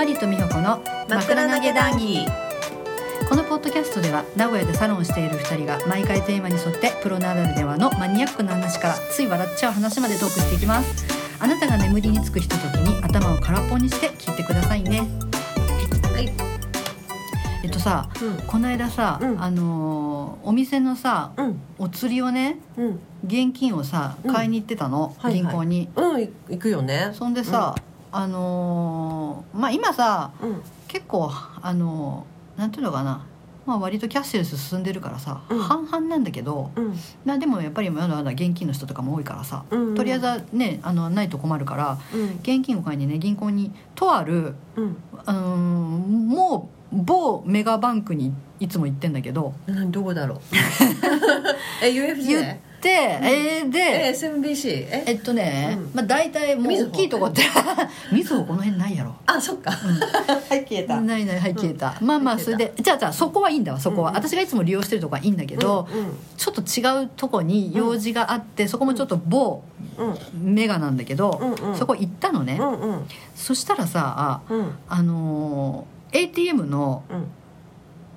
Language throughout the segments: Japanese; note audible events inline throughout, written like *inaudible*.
マリと美穂子の枕投げ談義。このポッドキャストでは名古屋でサロンをしている2人が毎回テーマに沿ってプロならではのマニアックな話からつい笑っちゃう話までトークしていきます。あなたが眠りにつくひとときに頭を空っぽにして聞いてくださいね。はい。えっとさうん。この間さ、うん。あのーお店のさうん。お釣りをねうん。現金をさうん買いに行ってたの、はいはい。銀行に。うんい行くよね。そんでさ、あのーまあ今さうん。結構あのなんていうのかな、まあ、割とキャッシュレス進んでるからさ、うん。半々なんだけど、うん。まあ、でもやっぱりまだまだ現金の人とかも多いからさ、うんとりあえずはねあのないと困るからうん。現金を買いにね銀行にとある、うん。あのーもう某メガバンクにいつも行ってんだけど何どこだろう。*laughs* え UFJ えーで、え SMBC え？えっとね、うん。まあ、大体もう大きいとこって *laughs* みずほこの辺ないやろ。あそっか。*laughs* はい消えた。ないないはい消えた、まあまあそれでじゃあじゃあそこはいいんだわそこは、うん。うん私がいつも利用してるとこはいいんだけど、ちょっと違うとこに用事があって、そこもちょっと某うん。うんメガなんだけど、うんうん。そこ行ったのね、うんうん。そしたらさうん。あのー ATM の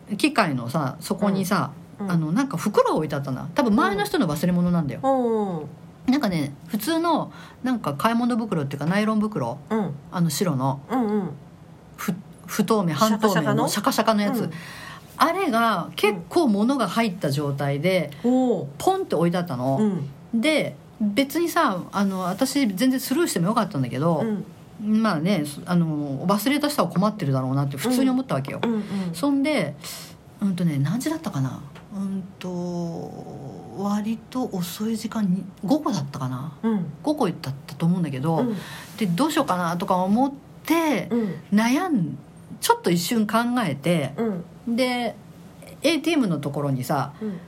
うん。機械のさそこにさ、うんあのなんか袋置いてあったな。多分前の人の忘れ物なんだよ、うん。なんかね普通のなんか買い物袋っていうかナイロン袋。うん。あの白の。うんうん。ふ不透明半透明のシシャカシャカのやつ、うん。あれが結構物が入った状態でポンって置いてあったの、うん。で別にさあの私全然スルーしてもよかったんだけどう、ん。まあねあの忘れた人は困ってるだろうなって普通に思ったわけよ、うんうん。そんでうんとね何時だったかなうんと割と遅い時間に午後だったかな？うん。午後だったと思うんだけど、うん。でどうしようかなとか思ってうん。悩んちょっと一瞬考えてうん。で ATM のところにさうん。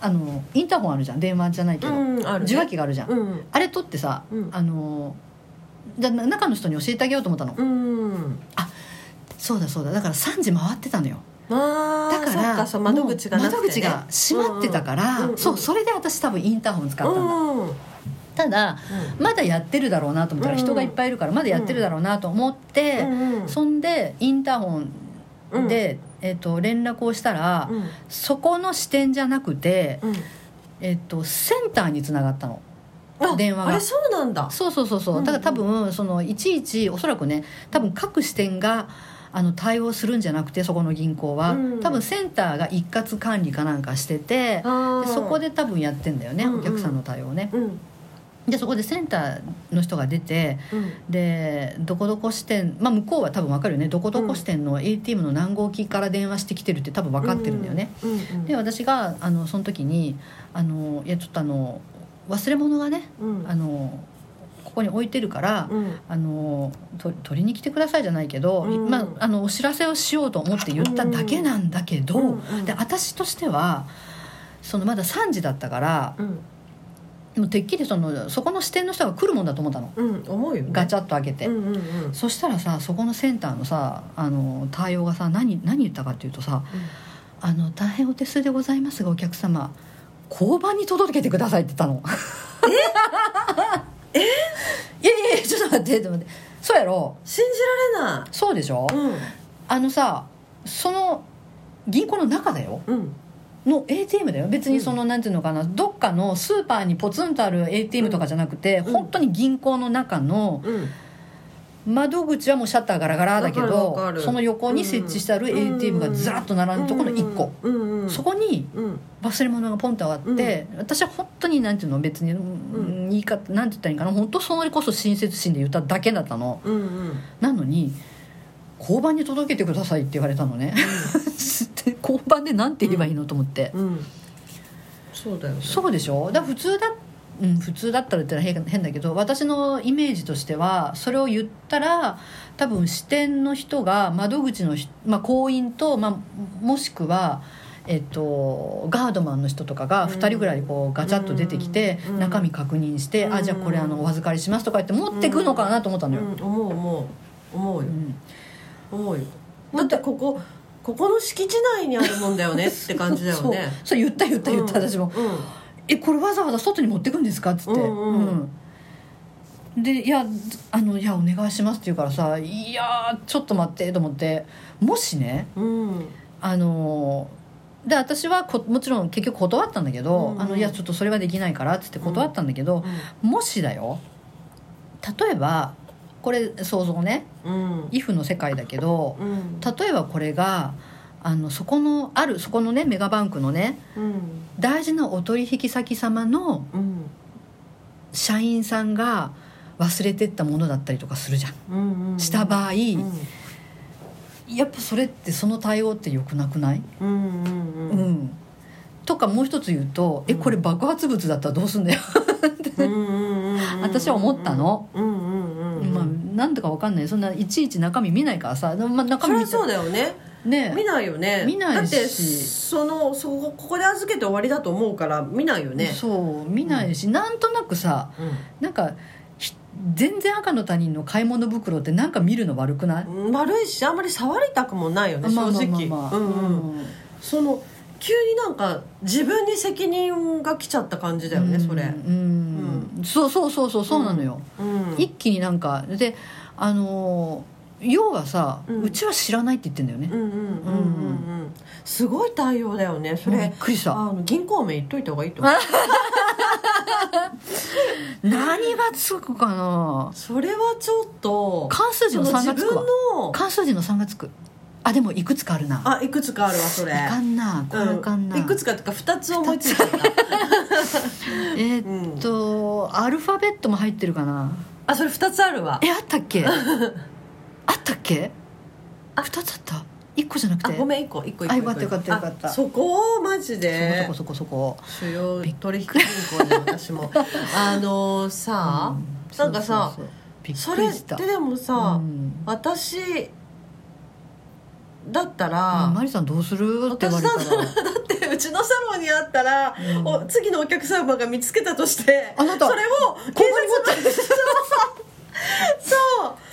あのインターホンあるじゃん。電話じゃないけど、うんね。受話器があるじゃん、うん。あれ取ってさ、うん。あのじゃあ中の人に教えてあげようと思ったの、うん。そうだそうだ。だから3時回ってたのよ。あだから窓口がね、窓口が閉まってたから、うんうんそうそれで私多分インターホン使ったんだ、うんうん。ただまだやってるだろうなと思ったらうん人がいっぱいいるからまだやってるだろうなと思って、うんそんでインターホンで、えっと連絡をしたら、うん。そこの支店じゃなくて、うん。えっとセンターにつながったの。あ電話が。あれそうなんだ。そうそうそうそう。うん。だから多分そのいちいちおそらくね多分各支店があの対応するんじゃなくてそこの銀行は、うん。多分センターが一括管理かなんかしててそこで多分やってんだよね、うんうん。お客さんの対応ね。うん。でそこでセンターの人が出てうん。でどこどこ支店まあ向こうは多分分かるよね。どこどこ支店の ATM の何号機から電話してきてるって多分分かってるんだよね、うんうん。で私があのその時にあのいやちょっとあの忘れ物がねうん。あのここに置いてるから、うん。あのと取りに来てくださいじゃないけど、うん。まあ、あのお知らせをしようと思って言っただけなんだけど、うんうんで私としてはそのまだ3時だったからうん。もうてっきりそのそこの支店の人が来るもんだと思ったの。うん思うよね。ガチャッと開けて、うんうんうん。そしたらさそこのセンターのさあの対応がさ何何言ったかっていうとさ「あの大変お手数でございますがお客様交番に届けてください」って言ったの。ええいやいやいやちょっと待って待って。そうやろ？信じられない。そうでしょ、うん。あのさその銀行の中だよ。うん。の ATM だよ。別にその、なんていうのかな？どっかのスーパーにポツンとある ATM とかじゃなくて、うん。本当に銀行の中のうん窓口はもうシャッターガラガラだけどるその横に設置してあるうん。ATM がずらっと並んでるところの1個、うん。うん。そこにうん。忘れ物がポンとあって、私は本当になんていうの別に、うん言い方なんて言ったらいいかな。本当それこそ親切心で言っただけだったの。うんうん。なのに交番に届けてくださいって言われたのね。*laughs* で交番でなんて言えばいいのと思って、うん。そうだよね。そうでしょ？だ普通だうん、普通だったらってのは変変だけど私のイメージとしてはそれを言ったら多分支店の人が窓口のひ、まあ、行員と、まあ、もしくは、えっと、ガードマンの人とかが2人ぐらいこうガチャッと出てきてうん。中身確認して「うんあじゃあこれあのお預かりします」とか言って持ってくのかなと思ったのよ。うん。思う思う思うよ。うん思うよ。だってここここの敷地内にあるもんだよねって感じだよね。そう言った言った言った、うん。私も。うん「えこれわざわざ外に持ってくんですか?」っつって、うんうん。で「いやあのいやお願いします」って言うからさ「いやちょっと待って」と思って。もしねうん。あので私はこもちろん結局断ったんだけど「うんうん。あのいやちょっとそれはできないから」っつって断ったんだけど、もしだよ例えばこれ想像ねうん「イフの世界だけどうん。例えばこれがあのそこのあるそこのねメガバンクのねうん。大事なお取引先様のうん社員さんが忘れてったものだったりとかするじゃん。うんうんした場合、うん。やっぱそれってその対応って良くなくない、うんうんううん。んとかもう一つ言うと「えこれ爆発物だったらどうすんだよ」うんうんうんうん私は思ったの。うんうんうんうん。まあなんとかわかんない。そんないちいち中身見ないからさ、まあ、中身見そうだよねね見ないよね。見ないし。だってそのそこここで預けて終わりだと思うから見ないよね。そう見ないし、なんとなくさなんかひ全然赤の他人の買い物袋ってなんか見るの悪くない、うん悪いしあんまり触りたくもないよねまあ正直。その急になんか自分に責任が来ちゃった感じだよねそれ。うん、うん。そうそうそうそうそうなのよ、うん。一気になんかであのー要はさ、ううんちは知らないって言ってんだよね。うん、うんうんうんうん。すごい対応だよねそびっれくりした。あの銀行名言っといた方がいいと思う。*laughs* 何がつくかな？それはちょっと関数字の3その自がつくわ。分の関数字の3がつく。あでもいくつかあるな。あいくつかあるわそれ。いかんなこれあかんな、うん。いくつかっていうか2つ思いついた *laughs* えーっと、アルファベットも入ってるかな？あそれ2つあるわ。えあったっけ？あったっけ？あ。二つあった？一個じゃなくて？あごめん1個。1個1個あよかったよかったよかった。あそこ？マジで？そこそこそこ。主要取引銀行で私も。*laughs* あのさ、うん。なんかさそれってでもさ、うん。私だったあら、マリさんどうするって言われたら。私だってうちのサロンにあったら、うん。お次のお客様が見つけたとしてあなたそれを警察に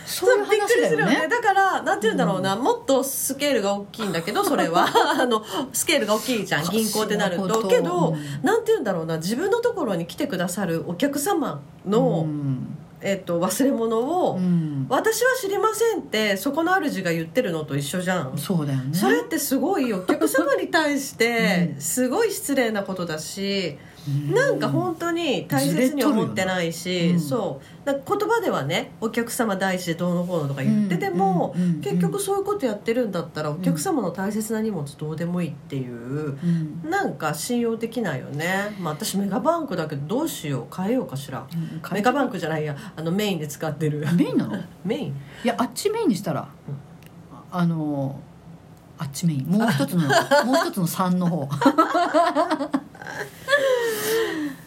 そういうびっくりするよ話だよね。ねだからなんて言うんだろうな、もっとスケールが大きいんだけど *laughs* それは。あのスケールが大きいじゃん。銀行ってなると。けど、う。んなんて言うんだろうな。自分のところに来てくださるお客様の、うん。えっと忘れ物を、うん。私は知りませんってそこの主が言ってるのと一緒じゃん、そうだよね。それってすごいお客様に対して *laughs* うん。すごい失礼なことだし、うんなんか本当に大切に思ってないし、そう。言葉ではねお客様大事でどうのこうのとか言ってても、うん。うん。うん。結局そういうことやってるんだったらお客様の大切な荷物どうでもいいっていう。うん。なんか信用できないよね、まあ、私メガバンクだけどどうしよう変えようかしら、うん。メガバンクじゃないやあのメインで使ってる。メインなの？いメイン。やあっちメインにしたら、あのあっちメイン。もう一つの *laughs* もう一つの3の方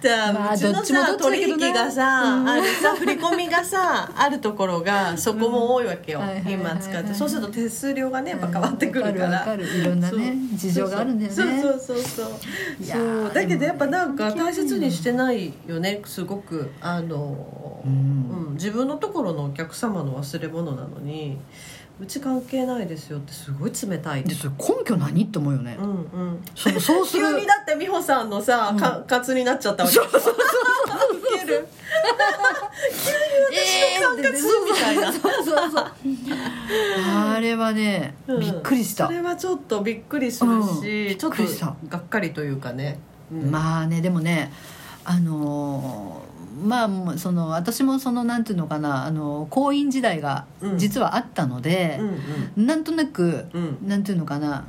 じゃあ、まあうちのどっちもさ取引がさ、うん。あるさ振り込みがさ *laughs* あるところがそこも多いわけよ、うん。今使って。そうすると手数料がねやっぱ変わってくるから、わかるわかる。いろんなね事情があるんだよね。そうそうそうそう。だけどやっぱなんか大切にしてないよねすごく。あの、うん。うん自分のところのお客様の忘れ物なのにうち関係ないですよってすごい冷たいでそれ根拠何って思うよね。う、んうん。そのそうする。*laughs* 急にだって美穂さんのさ、うん。かカツになっちゃったわけ。ウケる。え管轄みたいな。そうそうそうあれはね、うん。びっくりした。それはちょっとびっくりするし、うん。びっちょっとくりしたがっかりというかね、うん。まあねでもねあのーまあその私もそのなんていうのかなあの婚姻時代がうん。実はあったのでう、んなんとなくうん。うんなんていうのかな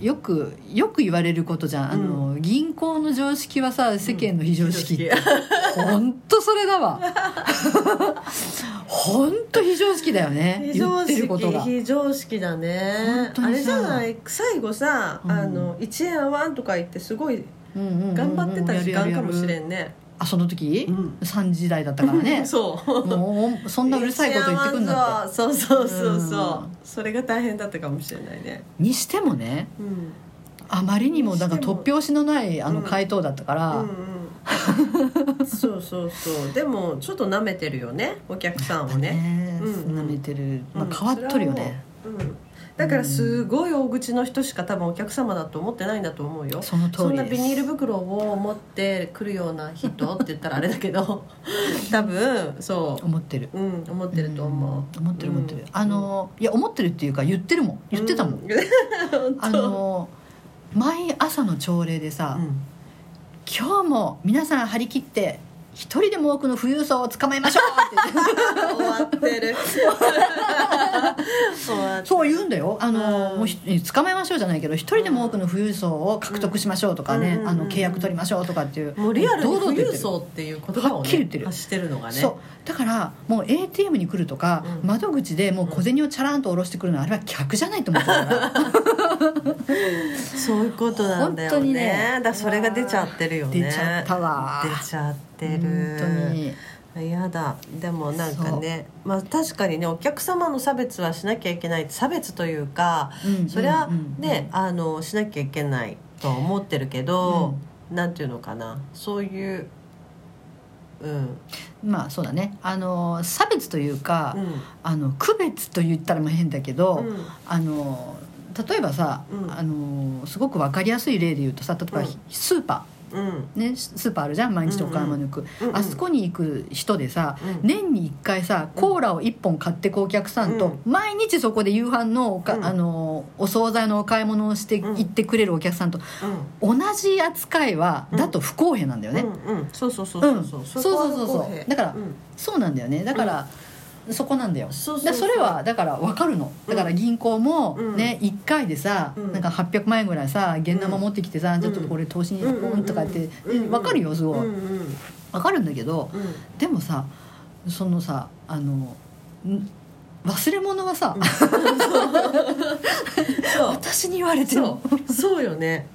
よくよく言われることじゃん、あの銀行の常識はさ世間の非常識って、本当それだわ。*laughs* 本当非常識だよね。非常言ってる識ことが。非常識だね。あれじゃない？最後さ「うん。あの1円合わん」とか言ってすごいうんうんうんうん頑張ってた時間かもしれんんね、あその時、うん。3時台だったからね。*laughs* そう。もうそんなうるさいこと言ってくんだって。そうそうそうそう、うん。それが大変だったかもしれないね。にしてもねうん。あまりにもなんか突拍子のないあのうん。回答だったから、うんうん。そうそうそう。でもちょっと舐めてるよねお客さんをね。ねうんめてる、まあ、うん。変わっとるよね、ううん。だからすごい大口の人しか多分お客様だと思ってないんだと思うよ。そのんりです。なビニール袋を持ってくるような人って言ったらあれだけど *laughs* 多分そ思ってる。ううん思ってると思う、ん思ってる思ってる、うん。あのいや思ってるっていうか言ってるもん。言ってたもん、*laughs* うあの毎朝の朝礼でさ、うん。今日も皆さん張り切って一人でも多くの富裕層を捕まえましょう。*laughs* って *laughs* 終わってる。そう言うんだよ。あの、うん。もうひ捕まえましょうじゃないけど一人でも多くの富裕層を獲得しましょうとかね、うんあの契約取りましょうとかっていう。もうリアルに富裕層っていう言葉をねはっきり言ってる。発してるのがね。そう。だからもう ATM に来るとか、うん。窓口でもう小銭をチャランと下ろしてくるのはあれは客じゃないと思ってるから。*laughs* そういうことなんだよ本当にねね。だからそれが出ちゃってるよね。出ちゃったわ。出ちゃってる本当に。嫌だ。でもなんかねまあ確かにねお客様の差別はしなきゃいけない差別というか、うんそれはうんうんね、あのしなきゃいけないとは思ってるけど、なんていうのかな。そういううん。まあそうだね。あの差別というか、うん。あの区別と言ったらもう変だけど、うん。あの例えばさ、うん。あのすごく分かりやすい例で言うとさ例えば、うん。スーパうんーねスーパーあるじゃん毎日お買い物行く、あそこに行く人でさ、うん。年に1回さコーラを1本買ってくお客さんと、毎日そこで夕飯のおか、うん。あのお惣菜のお買い物をしてうん。行ってくれるお客さんとうん。同じ扱いは、うん。だと不公平なんだよね、うんうん、そうそうそうそうそう、うん。そうそうそうだからうん。そうなんだよね。だから、そこなんだよ。それはだから分かるの。だから銀行もうん。ね、1回でさ、うん。なんか800万円ぐらいさ現生持ってきてさ、ん。ちょっとこれ投資にうん。ポンとかって、うんうん分かるよすごい、分かるんだけどうん。でもさそのさあのん忘れ物はさ、*laughs* 私に言われても。そう。よね。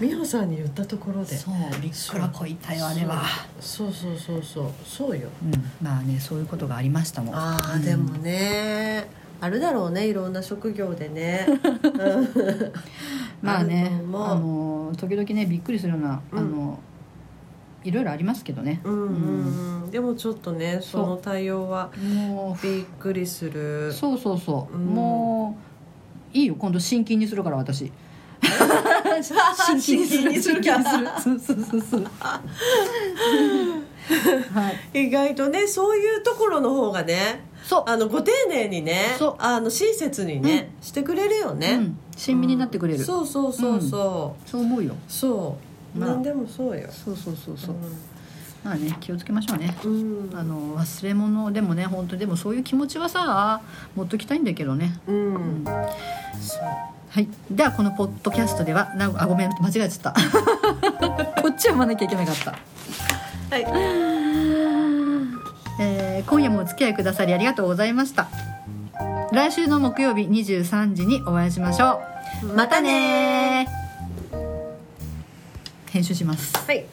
美穂さんに言ったところで。そう。びっくらこいたよあれは、そう。そうそうそうそう。よ。うん、まあねそういうことがありましたもん。ああ、うん。でもねあるだろうねいろんな職業でね、う *laughs* んまあねあの時々ねびっくりするような、うん。あのいろいろありますけどね。うんうんうん、でもちょっとねその対応はもびっくりする。うそうそうそう、うん。もういいよ今度新金にするから私。新金にする。新金 *laughs* にする。そうそうそう。そうはい。意外とねそういうところの方がねそう。あのご丁寧にねそう。あの親切にね、してくれるよね、うん、親身になってくれる、そうそうそうそう、そう思うよ。そう、まあ何でもそうよ。そうそうそうそう、まあね気をつけましょうね。うん、あの忘れ物でもね本当でもそういう気持ちはさ持っときたいんだけどね。うん、うん。そう。はい、ではこのポッドキャストではなあごめん間違えちゃった。*laughs* こっち読まなきゃいけなかった、はい。えー今夜もお付き合いくださりありがとうございました。来週の木曜日23時にお会いしましょう。またね編集します。はい。